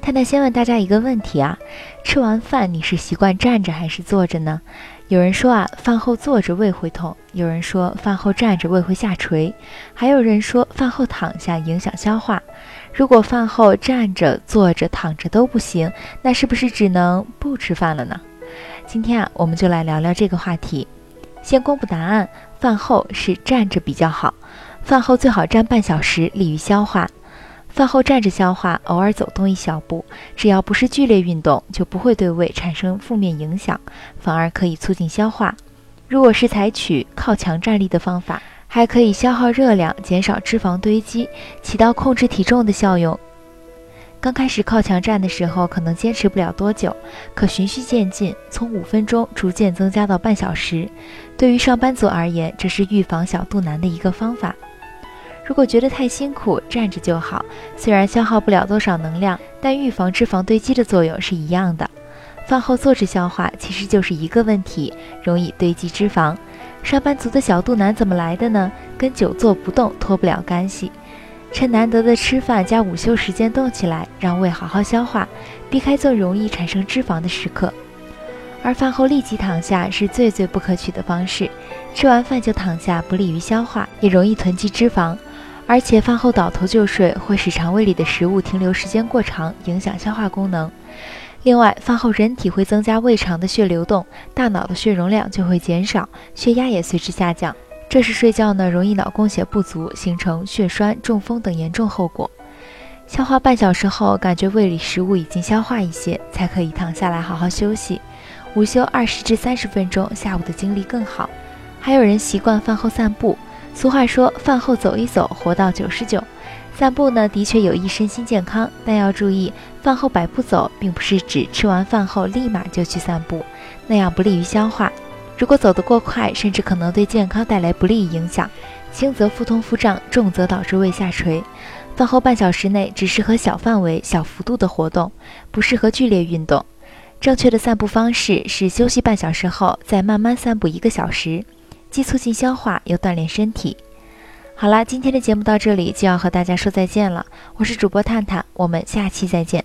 探探先问大家一个问题啊，吃完饭你是习惯站着还是坐着呢？有人说啊，饭后坐着胃会痛；有人说饭后站着胃会下垂；还有人说饭后躺下影响消化。如果饭后站着、坐着、躺着都不行，那是不是只能不吃饭了呢？今天啊，我们就来聊聊这个话题。先公布答案，饭后是站着比较好。饭后最好站半小时，利于消化。饭后站着消化，偶尔走动一小步，只要不是剧烈运动，就不会对胃产生负面影响，反而可以促进消化。如果是采取靠墙站立的方法，还可以消耗热量，减少脂肪堆积，起到控制体重的效用。刚开始靠墙站的时候，可能坚持不了多久，可循序渐进，从五分钟逐渐增加到半小时。对于上班族而言，这是预防小肚腩的一个方法。如果觉得太辛苦，站着就好。虽然消耗不了多少能量，但预防脂肪堆积的作用是一样的。饭后坐着消化，其实就是一个问题，容易堆积脂肪。上班族的小肚腩怎么来的呢？跟久坐不动脱不了干系。趁难得的吃饭加午休时间动起来，让胃好好消化，避开最容易产生脂肪的时刻。而饭后立即躺下是最最不可取的方式。吃完饭就躺下，不利于消化，也容易囤积脂肪。而且饭后倒头就睡会使肠胃里的食物停留时间过长，影响消化功能。另外，饭后人体会增加胃肠的血流动，大脑的血容量就会减少，血压也随之下降。这时睡觉呢，容易脑供血不足，形成血栓、中风等严重后果。消化半小时后，感觉胃里食物已经消化一些，才可以躺下来好好休息。午休二十至三十分钟，下午的精力更好。还有人习惯饭后散步。俗话说，饭后走一走，活到九十九。散步呢，的确有益身心健康，但要注意，饭后百步走，并不是指吃完饭后立马就去散步，那样不利于消化。如果走得过快，甚至可能对健康带来不利影响，轻则腹痛腹胀，重则导致胃下垂。饭后半小时内只适合小范围、小幅度的活动，不适合剧烈运动。正确的散步方式是休息半小时后，再慢慢散步一个小时。既促进消化，又锻炼身体。好啦，今天的节目到这里就要和大家说再见了。我是主播探探，我们下期再见。